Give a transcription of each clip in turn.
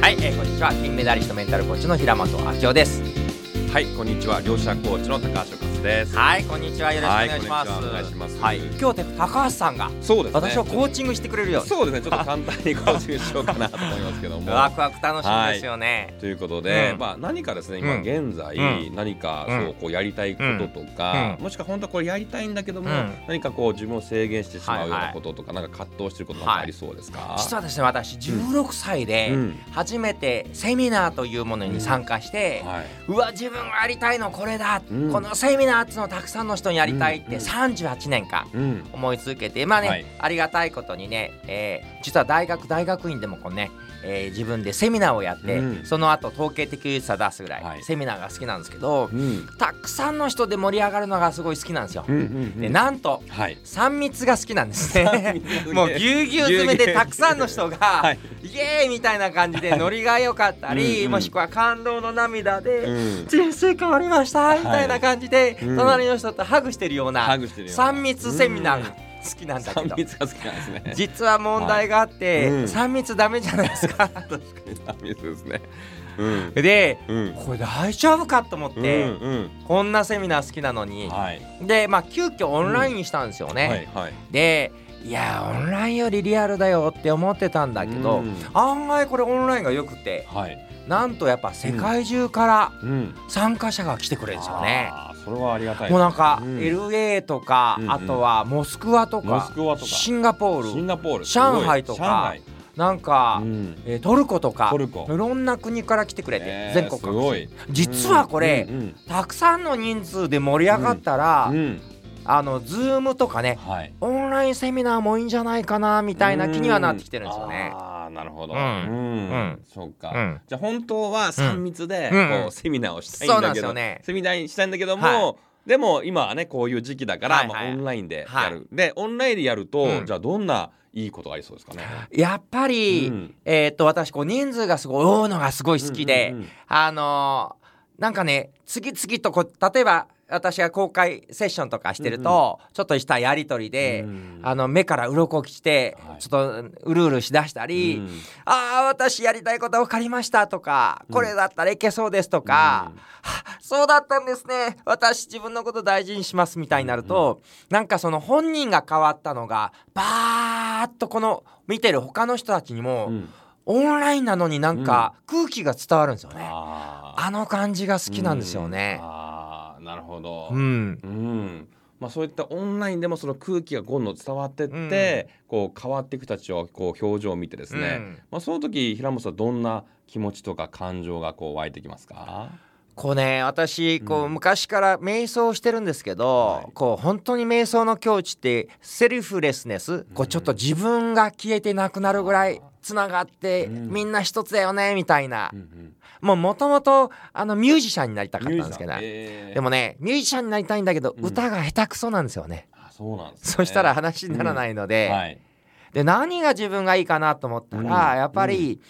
はい、えー、こんにちは。金メダリストメンタルコーチの平本明夫です。はい、こんにちは。両者コーチの高橋克です。はいこんにちは。よろしくお願いします。お願いします。はい。今日高橋さんがそうですね。私をコーチングしてくれるよそうですね。ちょっと簡単にコーチングしようかなと思いますけども。ワクワク楽しみですよね、ということで、うん。まあ何かですね、うん。今現在、うん。何かうん。そうこうやりたいこととか、うん。もしくは本当はこれやりたいんだけども、うん。何かこう自分を制限してしまうようないこととか、なんか葛藤してることありそうですか？実はですね私16歳でうん。初めてセミナーというものに参加して、はい。うわ自分がやりたいのこれだ、うん。このセミナーっていうのをたくさんの人にやりたいってうんうん38年間うん。思い続けてまあね、はい。ありがたいことにね、えー実は大学大学院でもこうね、えー自分でセミナーをやって、うん。その後統計的優さ出すぐらい、はい。セミナーが好きなんですけどうん。たくさんの人で盛り上がるのがすごい好きなんですよ。うんうんうん。でなんとはい。3密が好きなんですね。もうぎゅうぎゅう詰めでたくさんの人が、はい。イエーイみたいな感じでノリが良かったり、もしくは感動の涙で、うん。人生変わりましたみたいな感じで、うん隣の人とハグしてるようなハグしてるような3密セミナーが好きなんだけど三密が好きなんですね。実は問題があって、はいうん3密ダメじゃないですか 三密ですね。うん。でうん。これ大丈夫かと思って、うんこんなセミナー好きなのうにん。はい。でまあ急遽オンラインにしたんですよね、はいはい。でいやオンラインよりリアルだよって思ってたんだけど、うん案外これオンラインがよくてはい。なんとやっぱ世界中からうん。参加者が来てくれるんですよね。それはありがたい。もうなんか、うん LA とか、あとはモスクワとかシンガポールシンガポール、上海とかなんか、うんえートルコとかいろんな国から来てくれて、えー全国。実はこれ、うんたくさんの人数で盛り上がったら、あのズームとかねはい。オンラインセミナーもいいんじゃないかなみたいな気にはなってきてるんですよね。なるほど。うん。うん。そうか。うん。じゃあ本当は三密でうん。こうセミナーをしたいんだけど、セミナーにしたいんだけどはも。でも今はねこういう時期だから、まあ、オンラインではい。やる、でオンラインでやると、うん。じゃあどんないいことがありそうですかね？やっぱり、うん。えーっと私こう人数がすごい多いのがすごい好きで、あのーなんかね次々とこう例えば私が公開セッションとかしてると、ちょっとしたやり取りで、うん。あの目から鱗きて、はい。ちょっとうるうるしだしたり、うん。ああ私やりたいこと分かりましたとか、これだったらいけそうですとか、そうだったんですね。私自分のこと大事にしますみたいになると、なんかその本人が変わったのがバーッとこの見てる他の人たちにも、うん。オンラインなのになんか空気が伝わるんですよね。あの感じが好きなんですよねなるほど。うん、うん。まあ、そういったオンラインでもその空気がどんどん伝わってって、こう変わっていく人たちをこう表情を見てですね、うん。まあ、その時平本さんどんな気持ちとか感情がこう湧いてきますか？こうね私こう、うん。昔から瞑想してるんですけど、はい。こう本当に瞑想の境地ってセルフレスネス、こうちょっと自分が消えてなくなるぐらいつながって、うん。みんな一つだよねみたいな、うんうん。もうもともとあのミュージシャンになりたかったんですけど、えーでもねミュージシャンになりたいんだけど、うん。歌が下手くそなんですよね。あそうなんです、ね、そしたら話にならないので、はい。で何が自分がいいかなと思ったら、うん。やっぱり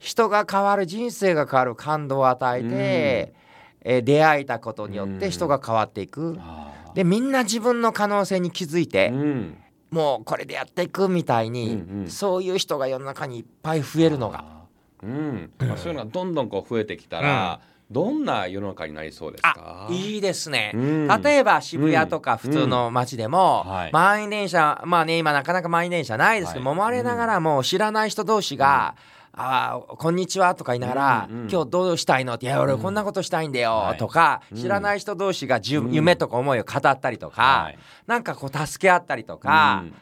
人が変わる人生が変わる感動を与えて、えー出会えたことによって人が変わっていく。でみんな自分の可能性に気づいて、うん。もうこれでやっていくみたいに、うんうん。そういう人が世の中にいっぱい増えるのが。うん、まあ、そういうのがどんどんこう増えてきたら、どんな世の中になりそうですか？あいいですね、うん。例えば渋谷とか普通の街でも、うんはい。満員電車まあね今なかなか満員電車ないですけど、はい。揉まれながらも知らない人同士が「あーこんにちは」とか言いながら「うんうん今日どうしたいの?」って「いや俺こんなことしたいんだよ」はい。とか、うん。知らない人同士がうん。夢とか思いを語ったりとか、はい。なんかこう助け合ったりとか、うん。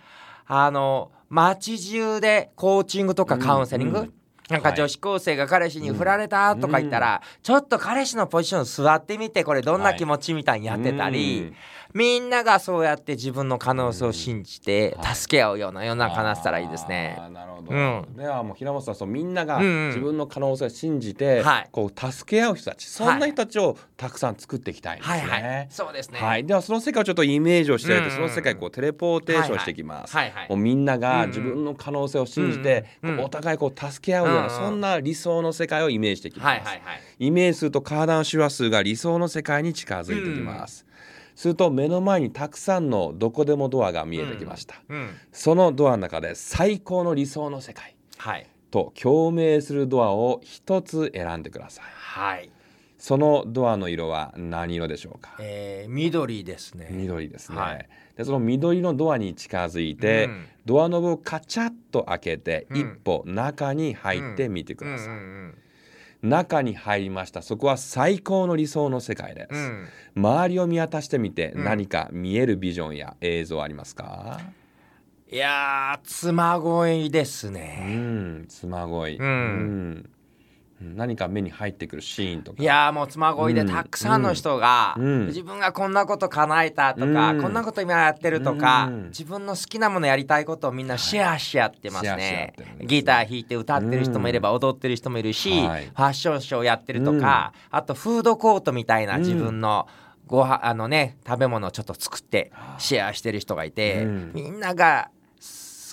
あの街中でコーチングとかカウンセリング、うんうんなんか女子高生が彼氏に振られたとか言ったら、ちょっと彼氏のポジション座ってみてこれどんな気持ちみたいにやってたり、うん。みんながそうやって自分の可能性を信じてはい。助け合うような世の中になってたらいいですね。なるほど。うん。ではもう平本さんそうみんながうんうん。自分の可能性を信じて、はい。こう助け合う人たち、そんな人たちをたくさん作っていきたいんですね。はい。はい、そうですね。はい、ではその世界をちょっとイメージをして、うんうん。その世界をこうテレポーテーションしていきます。はいはいもうみんなうんうんが自分の可能性を信じて、お互いこう助け合うような、うんうんそんな理想の世界をイメージしていきます。はいはいはい。イメージするとカーダンシュア数が理想の世界に近づいてきます。すると目の前にたくさんのどこでもドアが見えてきました。うん。そのドアの中で最高の理想の世界。はい。と共鳴するドアを一つ選んでくださいはい、そのドアの色は何色でしょうか？えー、緑ですね。緑ですね、はい。でその緑のドアに近づいて、うん。ドアノブをカチャッと開けて、うん。一歩中に入ってみてください、中に入りました。そこは最高の理想の世界です、うん。うん周りを見渡してみて、うん。何か見えるビジョンや映像ありますか？いやー妻恋ですうね、ん妻恋、うん。うん何か目に入ってくるシーンとか。いやーもう妻恋でうん。たくさんの人が、うん。自分がこんなこと叶えたとか、うん。こんなこと今やってるとか、うん。自分の好きなものやりたいことをみんなシェアし合ってますね。ってるんですね。ギター弾いて歌ってる人もいれば踊ってる人もいるし、はい。ファッションショーやってるとか、あとフードコートみたいな自分のごはあのね食べ物をちょっと作ってシェアしてる人がいて、うん。みんなが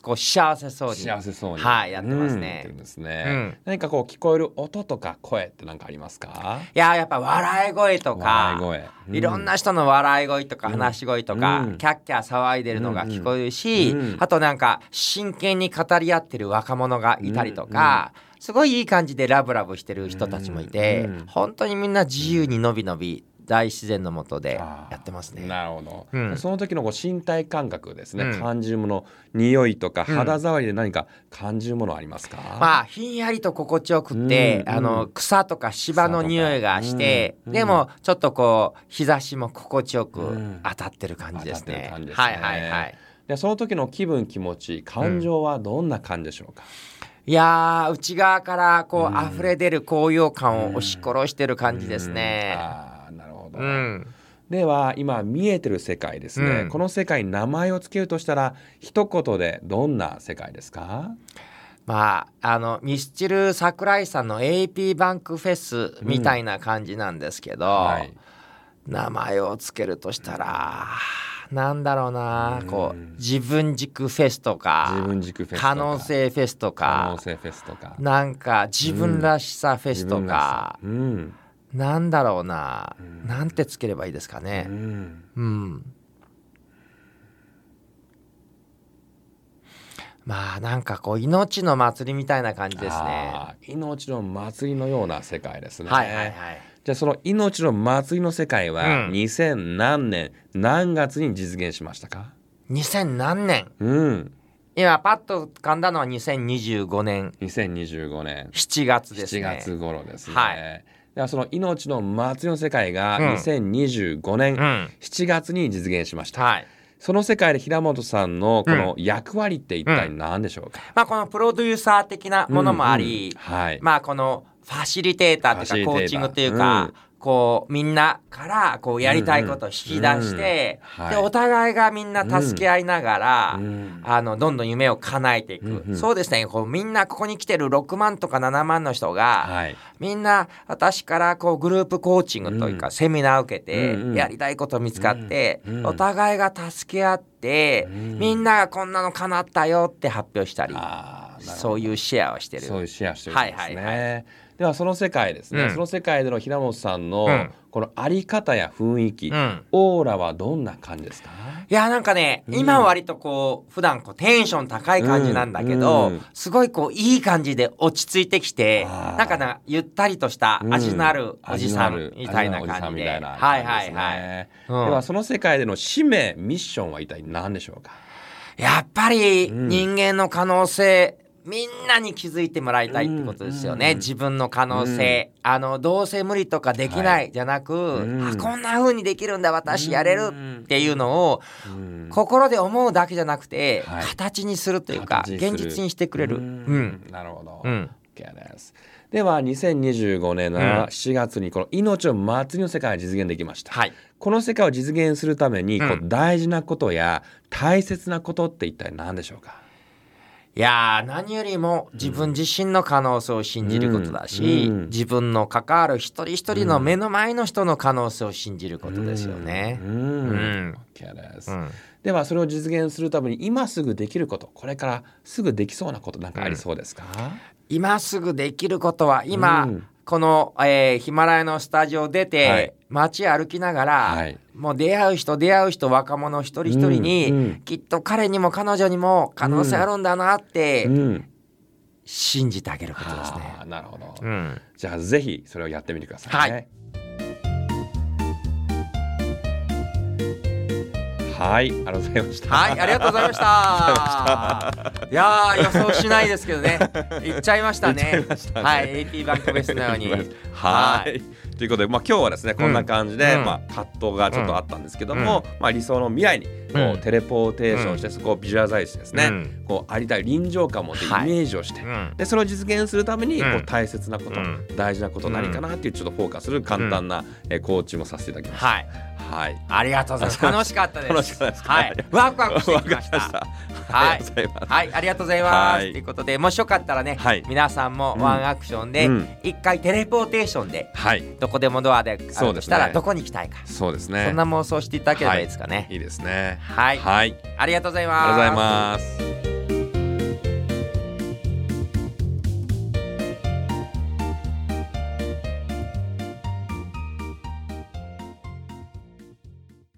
こう幸せそうに幸せそうに、はいやってますね。うんすね、うん。何かこう聞こえる音とか声って何かありますか？いやーやっぱ笑い声とか笑い声、うん。いろんな人の笑い声とか話し声とか、うん。キャッキャ騒いでるのが聞こえるし、あとなんか真剣に語り合ってる若者がいたりとか、すごいいい感じでラブラブしてる人たちもいて、本当にみんな自由にのびのび大自然のもとでやってますね。なるほど、うん。その時のこう身体感覚ですね、うん。感じるもの匂いとかうん。肌触りで何か感じるものありますか、まあひんやりと心地よくって、うんあのうん草とか芝の匂いがして、うんでもちょっとこう日差しも心地よくうん。当たってる感じですね。はいはいはい。でその時の気分気持ち感情はどんな感じでしょうか、いやー内側からこう、うん。溢れ出る高揚感を押し殺してる感じですね。うん、では今見えてる世界ですね、うん。この世界に名前を付けるとしたら一言でどんな世界ですか？まああのミスチル桜井さんの AP バンクフェスみたいな感じなんですけど、はい。名前をつけるとしたら、なんだろうな、うん。こう自分軸フェスとか自分軸フェス可能性フェスと可か能性フェスとか。なんか自分らしさフェスとか、自分らしさなんだろうな、うんなんてつければいいですかうん、ねう。んうん。まあなんかこう命の祭りみたいな感じですね。命の祭りのような世界ですね。はいはいはい。じゃあその命の祭りの世界はうん2000何年何月に実現しましたか？2000何年うん今パッと浮かんだのは2025年2025年7月です7ね。月頃ですね。はいではその命の祭りの世界がうん。2025年うん。7月に実現しました。はい。その世界で平本さんのこの役割って一体何でしょうか、まあこのプロデューサー的なものもあり、うん。うん。はい、まあこのファシリテーターというかコーチングというか、こうみんなからこうやりたいことを引き出して、うんうんはい。でお互いがみんな助け合いながら、うん。あのどんどん夢を叶えていく、うんうん。そうですね。こうみんなここに来てる6万とか7万の人が、はい、みんな私からこうグループコーチングというか、うん。セミナーを受けて、やりたいこと見つかって、お互いが助け合って、うん。みんながこんなの叶ったよって発表したり、そういうシェアをしてる。そういうシェアしてるんですね。はいはいはではその世界ですね、うん。その世界での平本さんのうん。このあり方や雰囲気、うん。オーラはどんな感じですか？いやなんかね、うん。今割とこう普段こうテンション高い感じなんだけど、すごいこういい感じで落ち着いてきてなんかなゆったりとした味のあるうん。おじさんみたいな感じで、はいはいはい、ではその世界での使命ミッションは一体何でしょうか？やっぱりうん。人間の可能性、みんなに気づいてもらいたいってことですよね、うん。自分の可能性、あのどうせ無理とかできないじゃなく、うん。あこんな風にできるんだ私やれるっていうのをうん。心で思うだけじゃなくて、はい。形にするというか現実にしてくれる。ううん。んなるほど、うん。OK です。では2025年のうん。7月にこの命の祭りの世界が実現できました、はい。この世界を実現するためにこうう大事なことや大切なことって一体何でしょうか、いやー何よりも自分自身の可能性を信じることだし、うん。自分の関わる一人一人の目の前の人の可能性を信じることですよね。ではそれを実現するために今すぐできることこれからすぐできそうなことなんかありそうですか、今すぐできることは今、うん。この、えーヒマラヤのスタジオ出て、はい。街歩きながら、はいもう出会う人出会う人若者一人一人に、うんうん。きっと彼にも彼女にも可能性あるんだなってうん。信じてあげることですね。なるほど、うん。じゃあぜひそれをやってみてくださいね。はい、ありがとうございました。はい、ありがとうございました。いやー、予想しないですけどね。言っちゃいましたね。いたね。はい、AT バンクベースのように。はい。ということで、まあ、今日はですね、こんな感じで、うん。まあ、葛藤がちょっとあったんですけども、まあ、理想の未来に、こう、うんテレポーテーションして、そこをビジュアライズですね、うんこう、ありたい臨場感を持ってイメはいージをして、うんで、それを実現するために、うんこう、大切なこと、うん大事なこと何かなっていう、ちょっとフォーカスする簡単な、えーコーチングをさせていただきました。はい、はい。ありがとうございます。楽しかったです。楽しかったですか？はい、ワクワクしてきましたた。ありがとうございます。はい、ありがとうございます。とはいいうことで、もしよかったらね、はい皆さんもワンアクションでうん、一回テレポーテーションで、はい。どこでもドアでそうしたら、どこに行きたいか。そうですね。そんな妄想していただければいいですかね。いいですね。はい、はい。ありがとうございありがとうございます。ます。